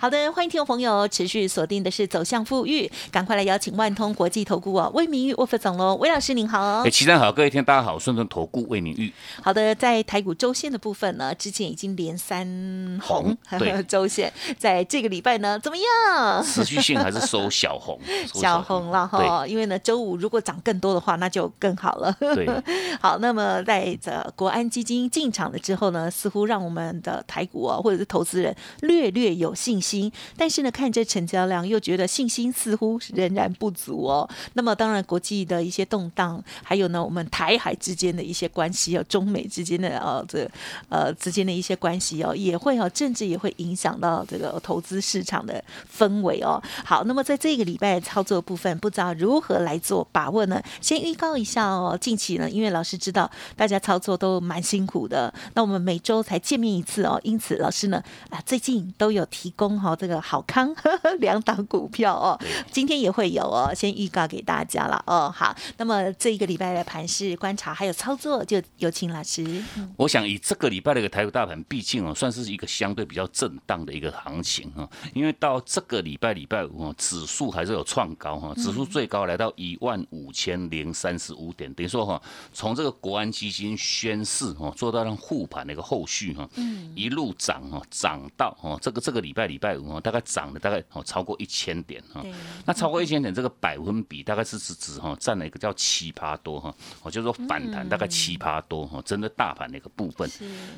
好的，欢迎听众朋友持续锁定的是走向富裕，赶快来邀请万通国际投顾哦，魏明玉沃副总喽，魏老师您好。哎，齐生好，各位听大家好，顺顺投顾魏明玉。好的，在台股周线的部分呢，之前已经连三红，对 周线，在这个礼拜呢怎么样？持续性还是收小红，收小红了哈，因为呢周五如果涨更多的话，那就更好了。对，好，那么在这国安基金进场了之后呢，似乎让我们的台股啊，或者是投资人略略有信心。心，但是呢，看这成交量，又觉得信心似乎仍然不足哦。那么，当然国际的一些动荡，还有呢，我们台海之间的一些关系哦，中美之间的呃这呃之间的一些关系哦，也会哦，政治也会影响到这个投资市场的氛围哦。好，那么在这个礼拜操作部分，不知道如何来做把握呢？先预告一下哦，近期呢，因为老师知道大家操作都蛮辛苦的，那我们每周才见面一次哦，因此老师呢啊最近都有提供。好，这个好康 两档股票哦，今天也会有哦，先预告给大家了哦。好，那么这一个礼拜的盘市观察还有操作，就有请老师。我想以这个礼拜的一个台股大盘，毕竟哦，算是一个相对比较震荡的一个行情哈。因为到这个礼拜礼拜五哦，指数还是有创高哈，指数最高来到一万五千零三十五点，等于说哈，从这个国安基金宣誓哦，做到让护盘的一个后续哈，嗯，一路涨哈，涨到哦，这个这个礼拜礼拜。哦，大概涨了大概哦超过一千点哈，那超过一千点这个百分比大概是指指哈占了一个叫七趴多哈，我就说反弹大概七趴多哈，真的大盘的一个部分。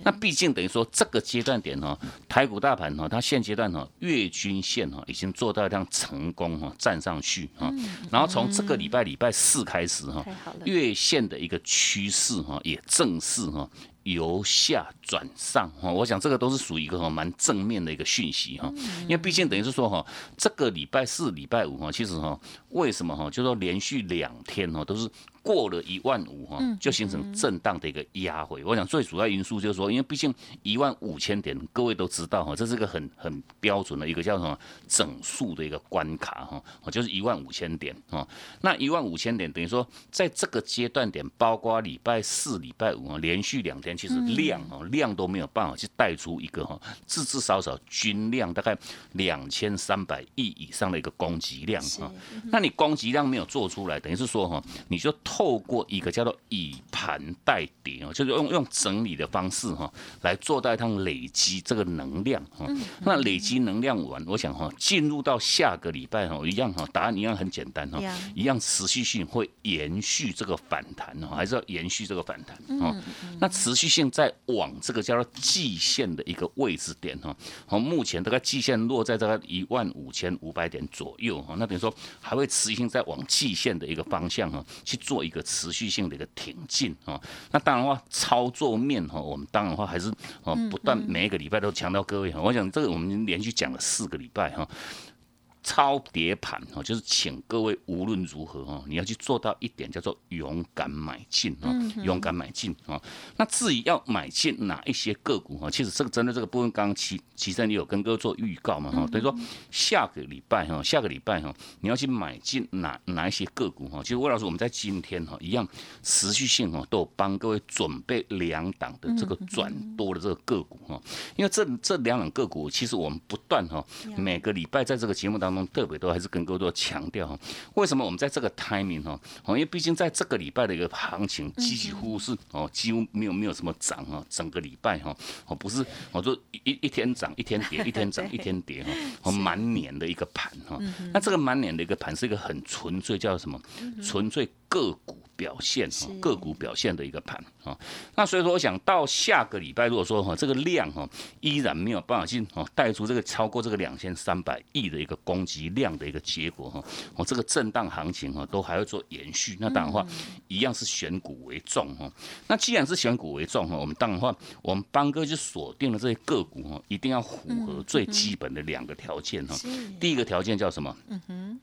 那毕竟等于说这个阶段点哈，台股大盘哈，它现阶段哈月均线哈已经做到这样成功哈站上去哈，然后从这个礼拜礼拜四开始哈，月线的一个趋势哈也正式哈。由下转上哈，我想这个都是属于一个蛮正面的一个讯息哈，因为毕竟等于是说哈，这个礼拜四、礼拜五哈，其实哈，为什么哈，就说连续两天哈都是。过了一万五哈，就形成震荡的一个压回。我想最主要因素就是说，因为毕竟一万五千点，各位都知道哈，这是个很很标准的一个叫什么整数的一个关卡哈，就是一万五千点哈。那一万五千点等于说，在这个阶段点，包括礼拜四、礼拜五啊，连续两天，其实量哦量都没有办法去带出一个哈，至至少少均量大概两千三百亿以上的一个供给量哈。那你供给量没有做出来，等于是说哈，你就。透过一个叫做以盘代跌哦，就是用用整理的方式哈，来做到一趟累积这个能量哈。那累积能量完，我想哈，进入到下个礼拜哈，一样哈，答案一样很简单哈，一样持续性会延续这个反弹哈，还是要延续这个反弹哦。那持续性在往这个叫做季线的一个位置点哈，哦，目前这个季线落在这个一万五千五百点左右哈，那等于说还会持续性在往季线的一个方向哈去做。一个持续性的一个挺进啊，那当然话操作面哈，我们当然话还是哦不断每一个礼拜都强调各位哈，我想这个我们连续讲了四个礼拜哈。超跌盘哈，就是请各位无论如何哈，你要去做到一点叫做勇敢买进哦，勇敢买进哦。那至于要买进哪一些个股哈，其实这个针对这个部分，刚刚齐齐生也有跟各位做预告嘛哈，等于说下个礼拜哈，下个礼拜哈，你要去买进哪哪一些个股哈。其实魏老师我们在今天哈一样持续性哈都有帮各位准备两档的这个转多的这个个股哈，因为这这两档个股其实我们不断哈每个礼拜在这个节目当中。特别多还是跟各位多强调哈，为什么我们在这个 timing 哈？哦，因为毕竟在这个礼拜的一个行情，几乎是哦，几乎没有没有什么涨啊，整个礼拜哈，哦不是，我说一一天涨一天跌，一天涨一天跌哈，哦满年的一个盘哈，那这个满年的一个盘是一个很纯粹叫什么？纯粹个股。表现哈个股表现的一个盘啊，那所以说我想到下个礼拜，如果说哈这个量哈依然没有办法进哦带出这个超过这个两千三百亿的一个供给量的一个结果哈，我这个震荡行情哈都还要做延续，那当然话一样是选股为重哈。那既然是选股为重哈，我们当然话我们邦哥就锁定了这些个股哈，一定要符合最基本的两个条件哈。第一个条件叫什么？嗯哼。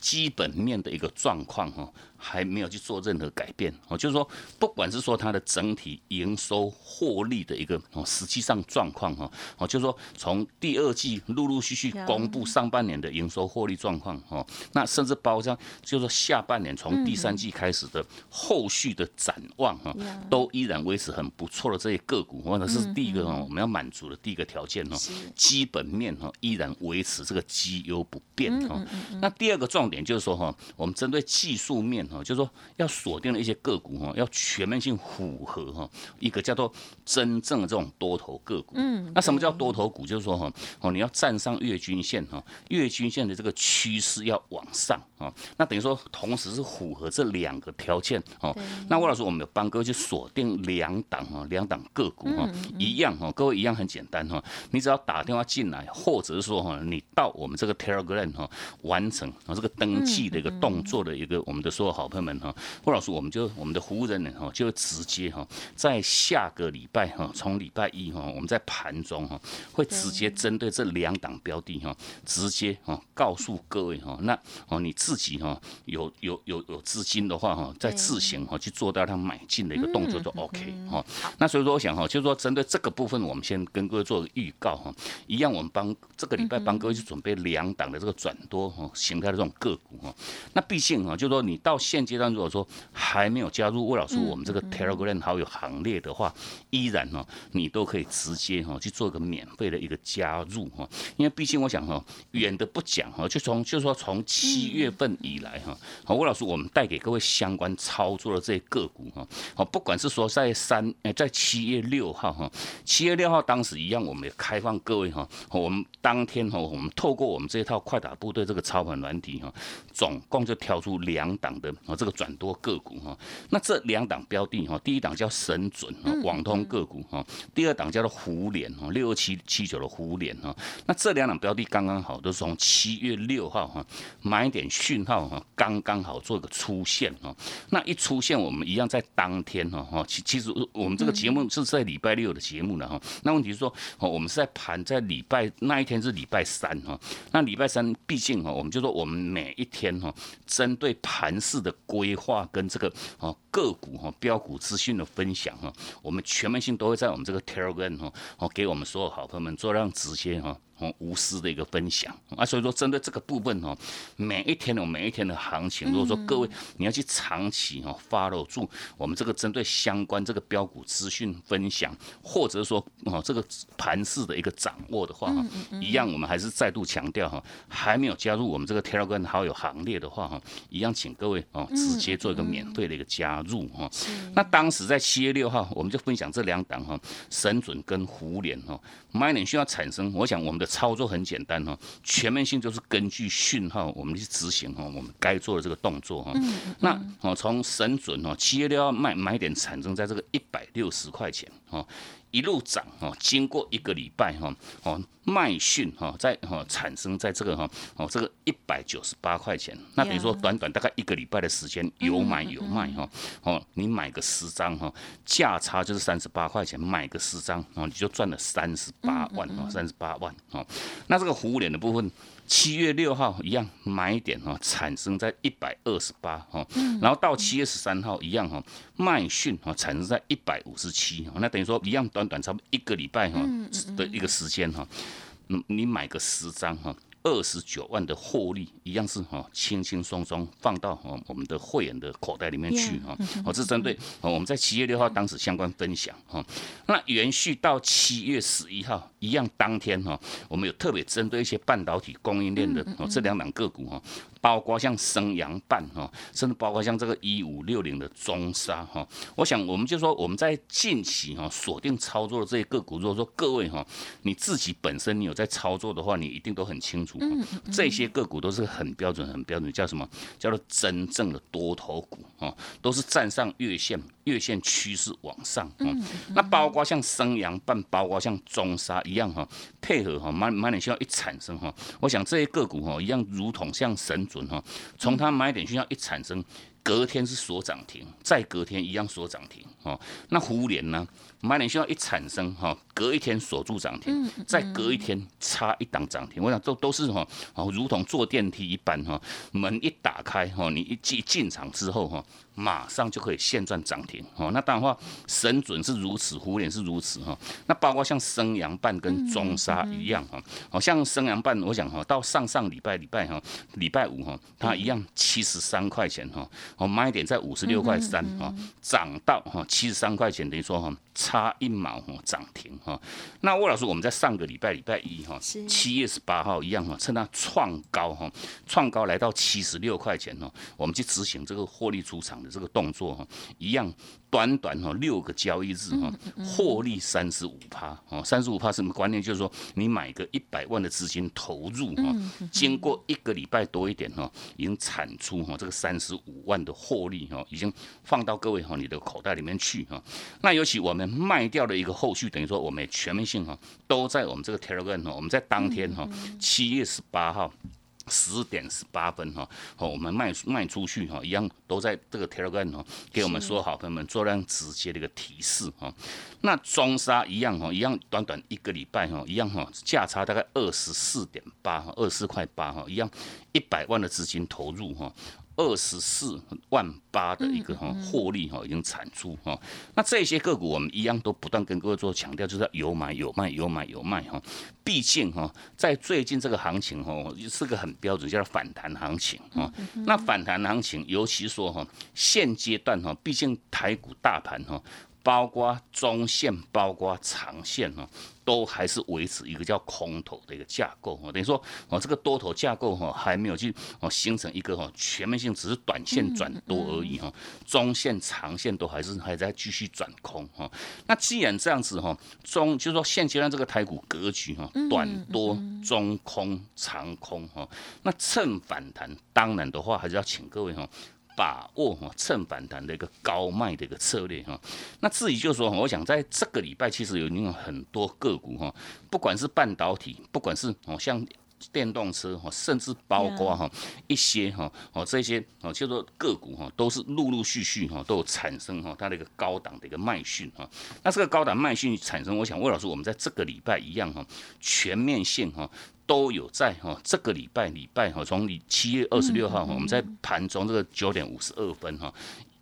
基本面的一个状况哈。还没有去做任何改变。哦，就是说，不管是说它的整体营收获利的一个哦，实际上状况哈哦，就是说从第二季陆陆续续公布上半年的营收获利状况哦，那甚至包括就是说下半年从第三季开始的后续的展望哈，都依然维持很不错的这些个股，或者是第一个哦，我们要满足的第一个条件哦，基本面哈依然维持这个绩优不变哦。那第二个重点就是说哈，我们针对技术面。哦，就是说要锁定了一些个股哈，要全面性符合哈，一个叫做真正的这种多头个股。嗯，那什么叫多头股？就是说哈，哦，你要站上月均线哈，月均线的这个趋势要往上啊。那等于说，同时是符合这两个条件哦。那魏老师，我们有帮各位去锁定两档哈，两档个股哈，一样哈，各位一样很简单哈，你只要打电话进来，或者是说哈，你到我们这个 Telegram 哈，完成啊这个登记的一个动作的一个我们的所有。好朋友们哈，郭老师，我们就我们的服务人员哈，就直接哈，在下个礼拜哈，从礼拜一哈，我们在盘中哈，会直接针对这两档标的哈，直接哈告诉各位哈，那哦你自己哈有有有有资金的话哈，在自行哈去做到他买进的一个动作就 OK 哈。那所以说我想哈，就是说针对这个部分，我们先跟各位做个预告哈，一样我们帮这个礼拜帮各位去准备两档的这个转多哈形态的这种个股哈。那毕竟哈，就是说你到现阶段如果说还没有加入魏老师我们这个 Telegram 好友行列的话，依然呢，你都可以直接哈去做一个免费的一个加入哈，因为毕竟我想哈，远的不讲哈，就从就说从七月份以来哈，好魏老师我们带给各位相关操作的这些个股哈，好不管是说在三在七月六号哈，七月六号当时一样，我们也开放各位哈，我们当天哈，我们透过我们这一套快打部队这个操盘软体哈，总共就挑出两档的。啊，这个转多个股哈，那这两档标的哈，第一档叫神准啊，网通个股哈，第二档叫做湖联哈，六二七七九的湖联哈，那这两档标的刚刚好都是从七月六号哈买点讯号哈，刚刚好做一个出现哈，那一出现我们一样在当天哈哈，其其实我们这个节目是在礼拜六的节目了哈，那问题是说哦，我们是在盘在礼拜那一天是礼拜三哈，那礼拜三毕竟哈，我们就说我们每一天哈，针对盘市的。规划跟这个哦个股哈标股资讯的分享哈，我们全面性都会在我们这个 Telegram 哈哦给我们所有好朋友们做让直接哈。无私的一个分享。啊，所以说针对这个部分哦，每一天的每一天的行情，如果说各位你要去长期哦 follow 住我们这个针对相关这个标股资讯分享，或者说哦这个盘势的一个掌握的话哈，一样我们还是再度强调哈，还没有加入我们这个 Telegram 好友行列的话哈，一样请各位哦直接做一个免费的一个加入哈。那当时在七月六号，我们就分享这两档哈，神准跟胡联哈，买点需要产生，我想我们的。操作很简单哈，全面性就是根据讯号我们去执行哈，我们该做的这个动作哈。那哦，从神准哦，七月六号卖买点产生在这个一百六十块钱哦。一路涨哈，经过一个礼拜哈，哦，卖讯哈，在哈产生在这个哈，哦，这个一百九十八块钱，那等于说短短大概一个礼拜的时间，有买有卖哈，哦，你买个十张哈，价差就是三十八块钱，买个十张哦，你就赚了三十八万哦，三十八万哦，那这个糊脸的部分。七月六号一样买点哈，产生在一百二十八哈，然后到七月十三号一样哈，卖讯哈产生在一百五十七哈，那等于说一样短短短差不多一个礼拜哈的一个时间哈，嗯，你买个十张哈。二十九万的获利一样是哈，轻轻松松放到哈我们的会员的口袋里面去哈。哦，这是针对我们在七月六号当时相关分享哈。那延续到七月十一号一样，当天哈，我们有特别针对一些半导体供应链的哦这两档个股哈，包括像升阳半哈，甚至包括像这个一五六零的中沙哈。我想我们就说我们在近期哈锁定操作的这些个股，如果说各位哈你自己本身你有在操作的话，你一定都很清楚。嗯，这些个股都是很标准、很标准，叫什么？叫做真正的多头股啊，都是站上月线，月线趋势往上。嗯，那包括像升阳半，包括像中沙一样哈，配合哈买买点需要一产生哈，我想这些个股哈一样，如同像神准哈，从它买点需要一产生。隔天是锁涨停，再隔天一样锁涨停哦。那互联呢？买点讯号一产生哈，隔一天锁住涨停，再隔一天差一档涨停。我想这都是哈，哦，如同坐电梯一般哈，门一打开哈，你一进进场之后哈。马上就可以现赚涨停。哦，那当然话神准是如此，虎脸是如此哈。那包括像升阳半跟中沙一样哈，好像升阳半，我想哈，到上上礼拜礼拜哈，礼拜五哈，它一样七十三块钱哈，哦买点在五十六块三哈，涨到哈七十三块钱，等于说哈差一毛哈涨停哈。那魏老师，我们在上个礼拜礼拜一哈，七月十八号一样哈，趁它创高哈，创高来到七十六块钱哦，我们去执行这个获利出场的。这个动作哈，一样短短哈六个交易日哈，获利三十五趴哦，三十五趴什么观念？就是说你买个一百万的资金投入哈，经过一个礼拜多一点哈，已经产出哈这个三十五万的获利哈，已经放到各位哈你的口袋里面去哈。那尤其我们卖掉的一个后续，等于说我们全面性哈都在我们这个 Telegram 哈，我们在当天哈七月十八号。十点十八分哈，哦，我们卖卖出去哈，一样都在这个 Telegram 哈，给我们说好朋友们做这样直接的一个提示哈。那中沙一样哈，一样短短一个礼拜哈，一样哈，价差大概二十四点八哈，二十四块八哈，一样一百万的资金投入哈。二十四万八的一个哈获利哈已经产出哈，那这些个股我们一样都不断跟各位做强调，就是要有买有卖有买有卖哈。毕竟哈，在最近这个行情哈是个很标准叫反弹行情哈。那反弹行情，尤其说哈现阶段哈，毕竟台股大盘哈。包括中线，包括长线哈，都还是维持一个叫空头的一个架构哈。等于说，哦，这个多头架构哈，还没有去哦形成一个哈全面性，只是短线转多而已哈。中线、长线都还是还在继续转空哈。那既然这样子哈，中就是说现阶段这个台股格局哈，短多、中空、长空哈，那趁反弹，当然的话还是要请各位哈。把握哈趁反弹的一个高卖的一个策略哈，那至于就是说，我想在这个礼拜其实有有很多个股哈，不管是半导体，不管是哦像电动车哈，甚至包括哈一些哈哦这些哦叫做个股哈，都是陆陆续续哈都有产生哈它的一个高档的一个卖讯哈。那这个高档卖讯产生，我想魏老师我们在这个礼拜一样哈，全面性哈。都有在哈，这个礼拜礼拜哈，从你七月二十六号哈，我们在盘中这个九点五十二分哈。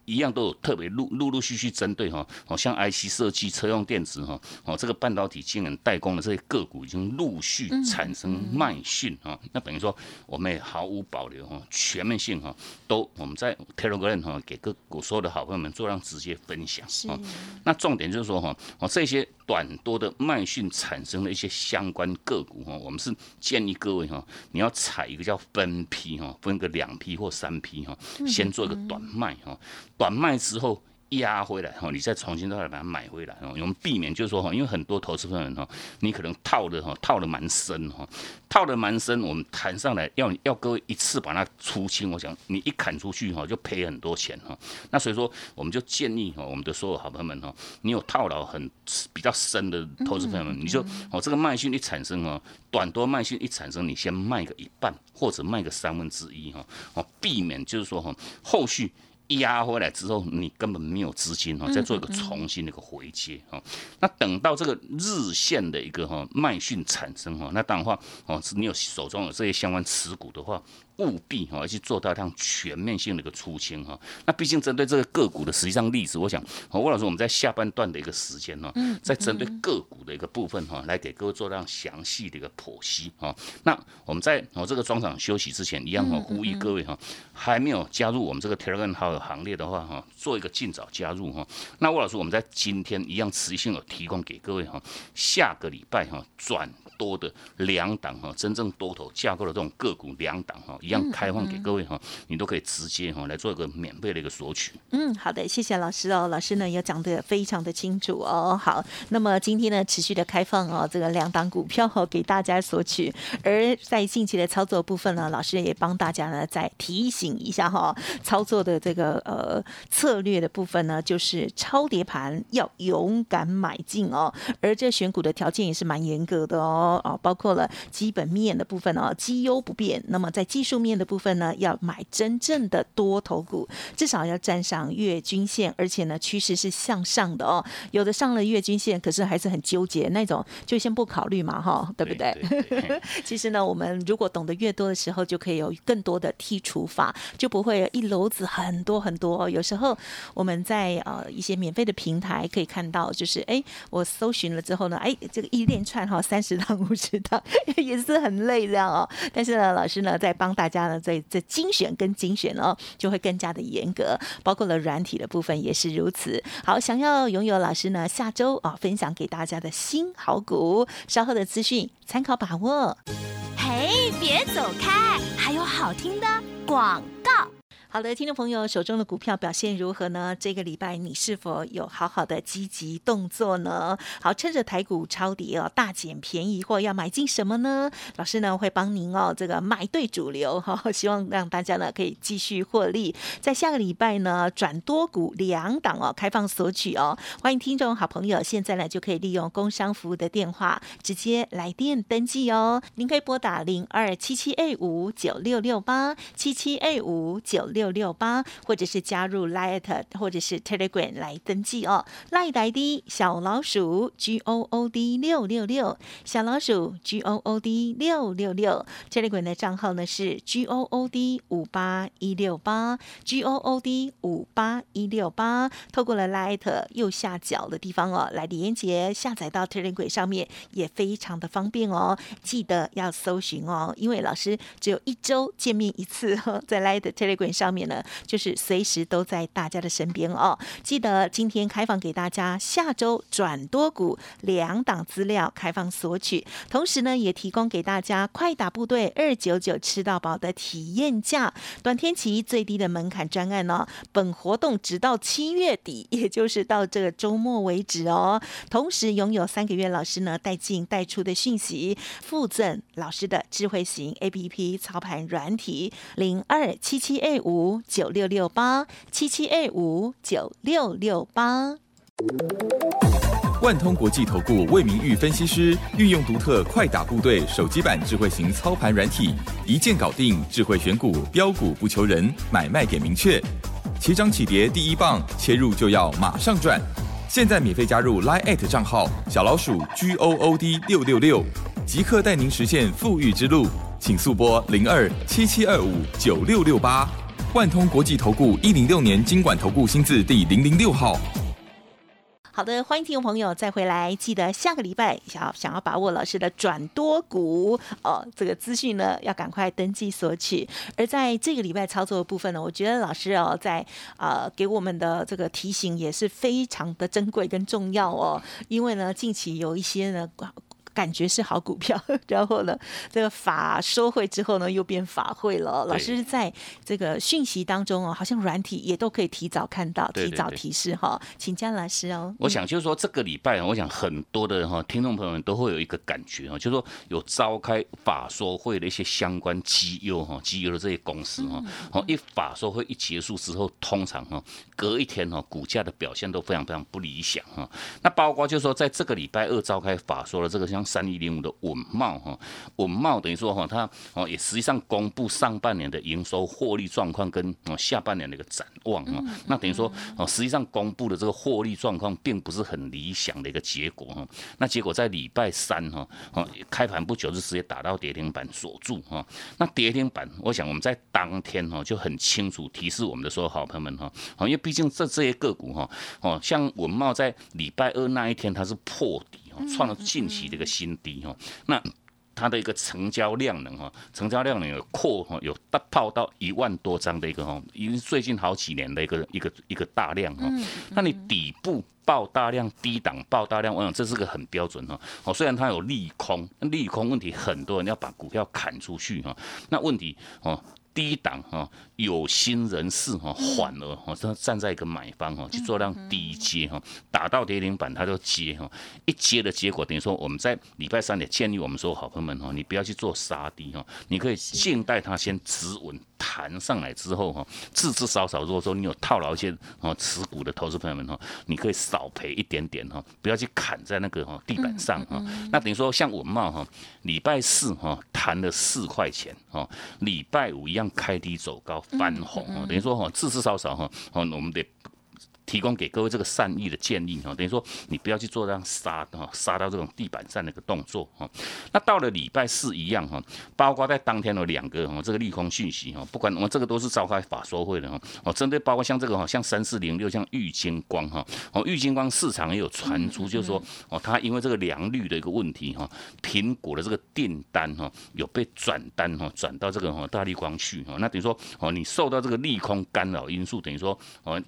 一样都有特别陆陆陆续续针对哈，哦像 IC 设计、车用电子哈，哦这个半导体晶圆代工的这些个股已经陆续产生卖讯哈，那等于说我们也毫无保留哈，全面性哈，都我们在 Telegram 哈给各股所有的好朋友们做让直接分享啊。那重点就是说哈，哦这些短多的卖讯产生的一些相关个股哈，我们是建议各位哈，你要采一个叫分批哈，分个两批或三批哈，先做一个短卖哈。短卖之后压回来哈，你再重新再来把它买回来哦。我们避免就是说哈，因为很多投资朋友哈，你可能套的哈套的蛮深哈，套的蛮深，我们谈上来要要各位一次把它出清，我想你一砍出去哈就赔很多钱哈。那所以说我们就建议哈，我们的所有好朋友们哈，你有套牢很比较深的投资朋友们，你就哦这个卖讯一产生哦，短多卖讯一产生，你先卖个一半或者卖个三分之一哈，哦避免就是说哈后续。压回来之后，你根本没有资金哈，再做一个重新的一个回接哈。那等到这个日线的一个哈卖讯产生哈，那当然话哦，是你有手中有这些相关持股的话。务必哈去做到这样全面性的一个出清哈。那毕竟针对这个个股的实际上例子，我想，吴老师我们在下半段的一个时间呢，在针对个股的一个部分哈，来给各位做这样详细的一个剖析哈。那我们在我这个中场休息之前，一样哈呼吁各位哈，还没有加入我们这个 Telegram 号的行列的话哈，做一个尽早加入哈。那吴老师我们在今天一样持续性有提供给各位哈，下个礼拜哈转。多的两档哈，真正多头架构的这种个股两档哈，一样开放给各位哈，你都可以直接哈来做一个免费的一个索取。嗯，好的，谢谢老师哦，老师呢也讲得非常的清楚哦。好，那么今天呢持续的开放哦，这个两档股票哈给大家索取，而在近期的操作部分呢，老师也帮大家呢再提醒一下哈，操作的这个呃策略的部分呢，就是超跌盘要勇敢买进哦，而这选股的条件也是蛮严格的哦。哦，包括了基本面的部分哦，绩优不变。那么在技术术面的部分呢，要买真正的多头股，至少要站上月均线，而且呢趋势是向上的哦。有的上了月均线，可是还是很纠结那种，就先不考虑嘛，哈，对不对？其实呢，我们如果懂得越多的时候，就可以有更多的剔除法，就不会一篓子很多很多。有时候我们在呃一些免费的平台可以看到，就是哎，我搜寻了之后呢，哎，这个一连串哈三十档 五十档也是很累这样哦。但是呢，老师呢在帮大家呢在在精选跟精选哦，就会更加的严格，包括了软体的部分也是如此。好，想要拥有老师呢下周啊分享给大家的新好股，稍后的资讯参考把握。嘿，别走开，还有好听的广告。好的，听众朋友，手中的股票表现如何呢？这个礼拜你是否有好好的积极动作呢？好，趁着台股超跌哦，大捡便宜或要买进什么呢？老师呢会帮您哦，这个买对主流 哈，希望让大家呢可以继续获利。在下个礼拜呢，转多股两档哦，开放索取哦，欢迎听众好朋友现在呢就可以利用工商服务的电话直接来电登记哦。您可以拨打零二七七 A 五九六六八七七 A 五九六。六八，或者是加入 Light 或者是 Telegram 来登记哦。Light ID 小老鼠 G O O D 六六六，小老鼠 G O O D 六六六。Telegram 的账号呢是 G O O D 五八一六八 G O O D 五八一六八。透过了 Light 右下角的地方哦，来连接下载到 Telegram 上面也非常的方便哦。记得要搜寻哦，因为老师只有一周见面一次，在 Light Telegram 上。方面呢，就是随时都在大家的身边哦。记得今天开放给大家，下周转多股两档资料开放索取，同时呢，也提供给大家快打部队二九九吃到饱的体验价，短天期最低的门槛专案哦。本活动直到七月底，也就是到这个周末为止哦。同时拥有三个月老师呢带进带出的讯息，附赠老师的智慧型 A P P 操盘软体零二七七 A 五。五九六六八七七二五九六六八，万通国际投顾魏明玉分析师运用独特快打部队手机版智慧型操盘软体，一键搞定智慧选股标股不求人，买卖点明确，起涨起跌第一棒，切入就要马上赚。现在免费加入 Line 账号小老鼠 G O O D 六六六，即刻带您实现富裕之路，请速拨零二七七二五九六六八。万通国际投顾一零六年经管投顾新字第零零六号。好的，欢迎听众朋友再回来，记得下个礼拜想要想要把握老师的转多股哦，这个资讯呢要赶快登记索取。而在这个礼拜操作的部分呢，我觉得老师哦在啊给我们的这个提醒也是非常的珍贵跟重要哦，因为呢近期有一些呢。感觉是好股票，然后呢，这个法收会之后呢，又变法会了。老师在这个讯息当中哦，好像软体也都可以提早看到，提早提示哈，请江老师哦。我想就是说这个礼拜，我想很多的哈听众朋友们都会有一个感觉哦，就是说有召开法说会的一些相关绩优哈，绩优的这些公司哈，哦一法说会一结束之后，通常哈隔一天哈股价的表现都非常非常不理想哈。那包括就是说在这个礼拜二召开法说的这个像。三一零五的稳茂哈，稳茂等于说哈，它哦也实际上公布上半年的营收获利状况跟哦下半年的一个展望哈，那等于说哦实际上公布的这个获利状况并不是很理想的一个结果哈，那结果在礼拜三哈哦开盘不久就直接打到跌停板锁住哈，那跌停板我想我们在当天哈就很清楚提示我们的所有好朋友们哈，哦因为毕竟这这些个股哈哦像稳茂在礼拜二那一天它是破底。创了近期的一个新低哈，那它的一个成交量能哈，成交量能有扩哈，有大泡到一万多张的一个哈，已经最近好几年的一个一个一个大量哈。那你底部爆大量，低档爆大量，我想这是个很标准哈。哦，虽然它有利空，利空问题很多人要把股票砍出去哈。那问题哦，低档哈。有心人士哈，反而哈，他站在一个买方哈，去做量低接哈，打到跌停板他就接哈，一接的结果等于说我们在礼拜三也建议我们说好朋友们哈，你不要去做杀低哈，你可以静待它先止稳。弹上来之后哈，至至少少，如果说你有套牢一些哦持股的投资朋友们哈，你可以少赔一点点哈，不要去砍在那个哈地板上哈。那等于说像文茂哈，礼拜四哈弹了四块钱哈，礼拜五一样开低走高翻红哈，等于说哈至至少少哈，哦我们得。提供给各位这个善意的建议哈，等于说你不要去做这样杀哈，杀到这种地板上的一个动作哈。那到了礼拜四一样哈，包括在当天的两个哈，这个利空讯息哈，不管我们这个都是召开法说会的哈。哦，针对包括像这个哈，像三四零六，像玉金光哈，哦，玉金光市场也有传出，就是说哦，它因为这个良率的一个问题哈，苹果的这个订单哈，有被转单哈，转到这个哈大力光去哈。那等于说哦，你受到这个利空干扰因素，等于说哦。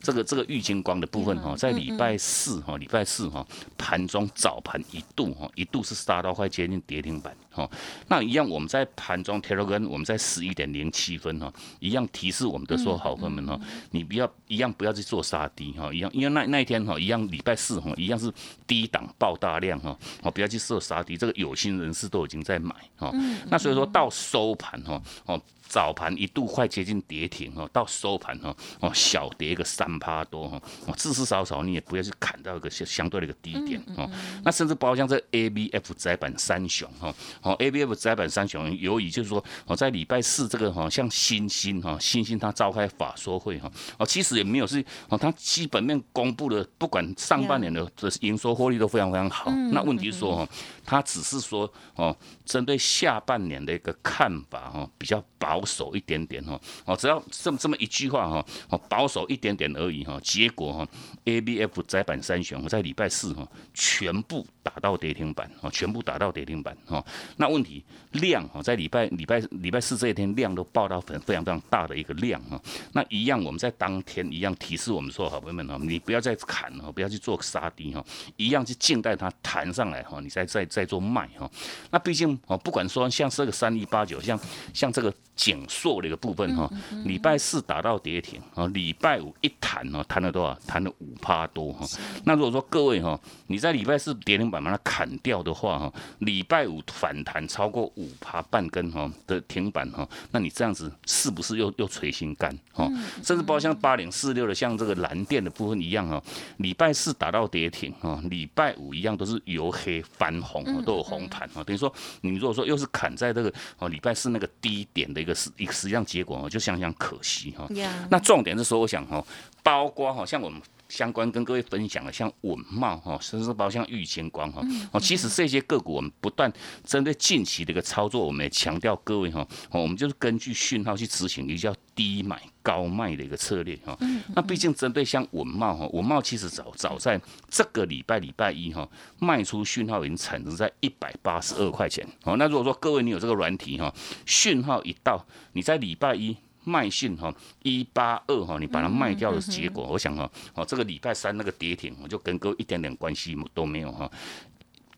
这个这个玉金光的部分哈，在礼拜四哈，礼拜四哈盘中早盘一度哈，一度是杀到快接近跌停板哈。那一样我们在盘中 Telegram，我们在十一点零七分哈，一样提示我们的说好朋友们哈，你不要一样不要去做杀低哈，一样因为那那一天哈，一样礼拜四哈，一样是低档爆大量哈，哦不要去设杀低，这个有心人士都已经在买哈。那所以说到收盘哈，哦。早盘一度快接近跌停哦，到收盘哦哦小跌个三趴多哈，哦至至少少你也不要去砍到一个相相对的一个低点哦。那甚至包括像这 A B F 窄板三雄哈，哦 A B F 窄板三雄，由于就是说哦在礼拜四这个哈像新兴哈新兴它召开法说会哈，哦其实也没有是哦它基本面公布的不管上半年的的营收获利都非常非常好，那问题是说哈它只是说哦针对下半年的一个看法哈比较保。保守一点点哈，哦，只要这么这么一句话哈，哦，保守一点点而已哈，结果哈，A B F 窄板三雄在礼拜四哈全部打到跌停板哦，全部打到跌停板哈。那问题量哈，在礼拜礼拜礼拜四这一天量都爆到很非常非常大的一个量哈。那一样我们在当天一样提示我们说，好朋友们哈，你不要再砍哈，不要去做杀低哈，一样去静待它弹上来哈，你再再再做卖哈。那毕竟哦，不管说像这个三一八九，像像这个。减缩的一个部分哈，礼拜四打到跌停啊，礼拜五一弹哦，弹了多少？弹了五趴多哈。那如果说各位哈，你在礼拜四跌停板把它砍掉的话哈，礼拜五反弹超过五趴半根哈的停板哈，那你这样子是不是又又垂心肝哈？甚至包括像八零四六的像这个蓝电的部分一样哈，礼拜四打到跌停哈，礼拜五一样都是由黑翻红都有红盘哈。等于说你如果说又是砍在这个哦礼拜四那个低点的。个实一个实际上结果哦，就想想可惜哈。那重点是说，我想哈，包括哈，像我们相关跟各位分享的，像稳茂哈，甚至包括像玉金光哈，哦，其实这些个股我们不断针对近期的一个操作，我们也强调各位哈，我们就是根据讯号去执行一个叫低买高卖的一个策略哈。那毕竟针对像稳茂哈，稳茂其实早早在这个礼拜礼拜一哈，卖出讯号已经产生在一百八十二块钱。哦，那如果说各位你有这个软体哈，讯号一到，你在礼拜一。卖讯哈一八二哈，你把它卖掉的结果，我想哈，哦这个礼拜三那个跌停，我就跟各位一点点关系都没有哈，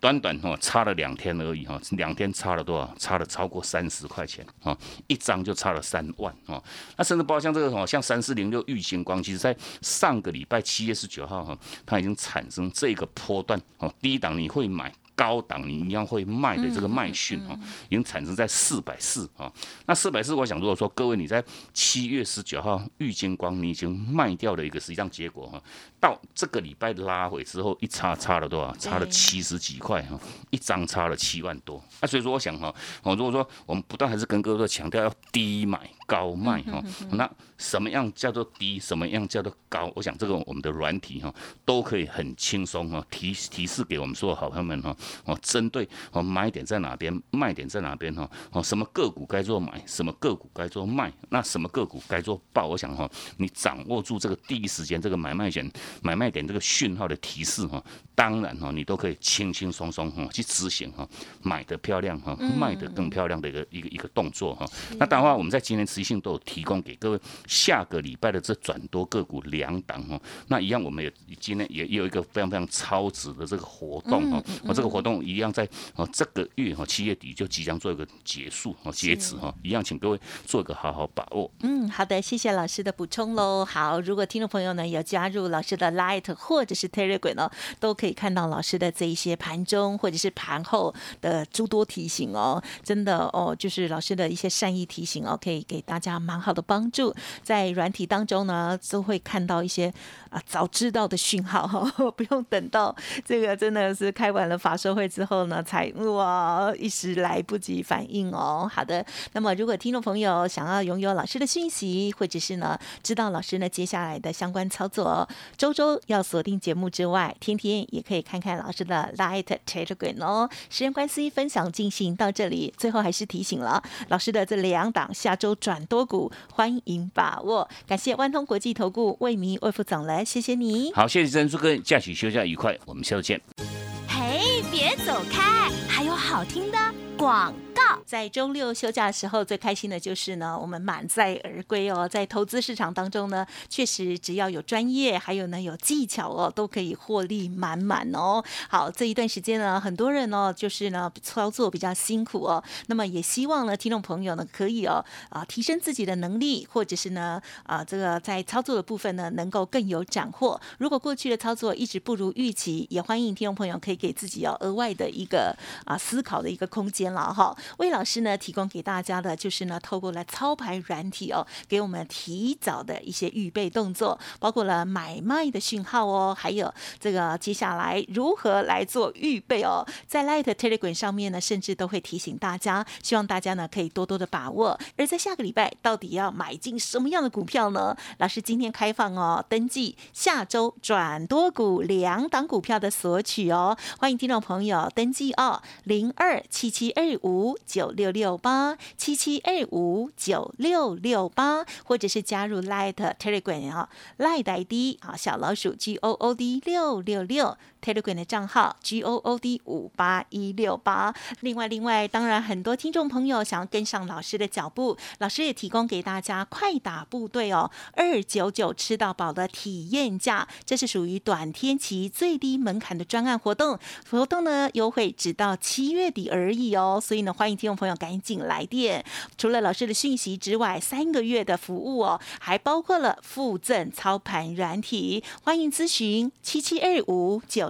短短哈差了两天而已哈，两天差了多少？差了超过三十块钱哈，一张就差了三万哈。那甚至包括像这个哈，像三四零六玉星光，其实在上个礼拜七月十九号哈，它已经产生这个波段哦，低档你会买。高档你一样会卖的这个卖讯啊，已经产生在四百四啊。那四百四，我想如果说各位你在七月十九号玉金光你已经卖掉了一个实际上结果哈，到这个礼拜拉回之后一差差了多少？差了七十几块哈，一张差了七万多。那所以说我想哈，我如果说我们不断还是跟各位强调要低买。高卖哈，那什么样叫做低，什么样叫做高？我想这个我们的软体哈都可以很轻松哈提提示给我们所有好朋友们哈哦，针对哦买点在哪边，卖点在哪边哈哦，什么个股该做买，什么个股该做卖，那什么个股该做爆？我想哈，你掌握住这个第一时间这个买卖点买卖点这个讯号的提示哈，当然哈你都可以轻轻松松哈去执行哈买的漂亮哈，卖的更漂亮的一个一个一个动作哈。那当然话我们在今天持续性都有提供给各位下个礼拜的这转多个股两档哈。那一样，我们也今天也也有一个非常非常超值的这个活动哦。哦，这个活动一样在哦这个月哈七月底就即将做一个结束哦截止哈，一样请各位做一个好好把握。嗯，好的，谢谢老师的补充喽。好，如果听众朋友呢有加入老师的 Light 或者是 Telegram 呢，都可以看到老师的这一些盘中或者是盘后的诸多提醒哦。真的哦，就是老师的一些善意提醒哦，可以给大家蛮好的帮助。在软体当中呢，都会看到一些啊早知道的讯号哈，不用等到这个真的是开完了法说会之后呢，才哇一时来不及反应哦。好的，那么如果听众朋友想要拥有老师的讯息，或者是呢知道老师呢接下来的相关操作，周周要锁定节目之外，天天也可以看看老师的 Light Telegram 哦。时间关系，分享进行到这里，最后还是提醒了老师的这两档下周转多股，欢迎把握。感谢万通国际投顾魏明魏副总来，谢谢你。好，谢谢珍珠哥，假期休假愉快，我们下周见。嘿，别走开，还有好听的广。在周六休假的时候，最开心的就是呢，我们满载而归哦。在投资市场当中呢，确实只要有专业，还有呢有技巧哦，都可以获利满满哦。好，这一段时间呢，很多人哦，就是呢操作比较辛苦哦。那么也希望呢，听众朋友呢，可以哦啊提升自己的能力，或者是呢啊这个在操作的部分呢，能够更有斩获。如果过去的操作一直不如预期，也欢迎听众朋友可以给自己要额外的一个啊思考的一个空间了哈。为了老师呢，提供给大家的就是呢，透过了操盘软体哦，给我们提早的一些预备动作，包括了买卖的讯号哦，还有这个接下来如何来做预备哦，在 Light Telegram 上面呢，甚至都会提醒大家，希望大家呢可以多多的把握。而在下个礼拜，到底要买进什么样的股票呢？老师今天开放哦，登记下周转多股两档股票的索取哦，欢迎听众朋友登记哦，零二七七二五。九六六八七七二五九六六八，或者是加入 Light Telegram 啊，Light ID 啊，小老鼠 G O O D 六六六。Telegram 的账号 G O O D 五八一六八。另外，另外，当然很多听众朋友想要跟上老师的脚步，老师也提供给大家快打部队哦，二九九吃到饱的体验价，这是属于短天期最低门槛的专案活动。活动呢优惠只到七月底而已哦，所以呢欢迎听众朋友赶紧来电。除了老师的讯息之外，三个月的服务哦，还包括了附赠操盘软体，欢迎咨询七七二五九。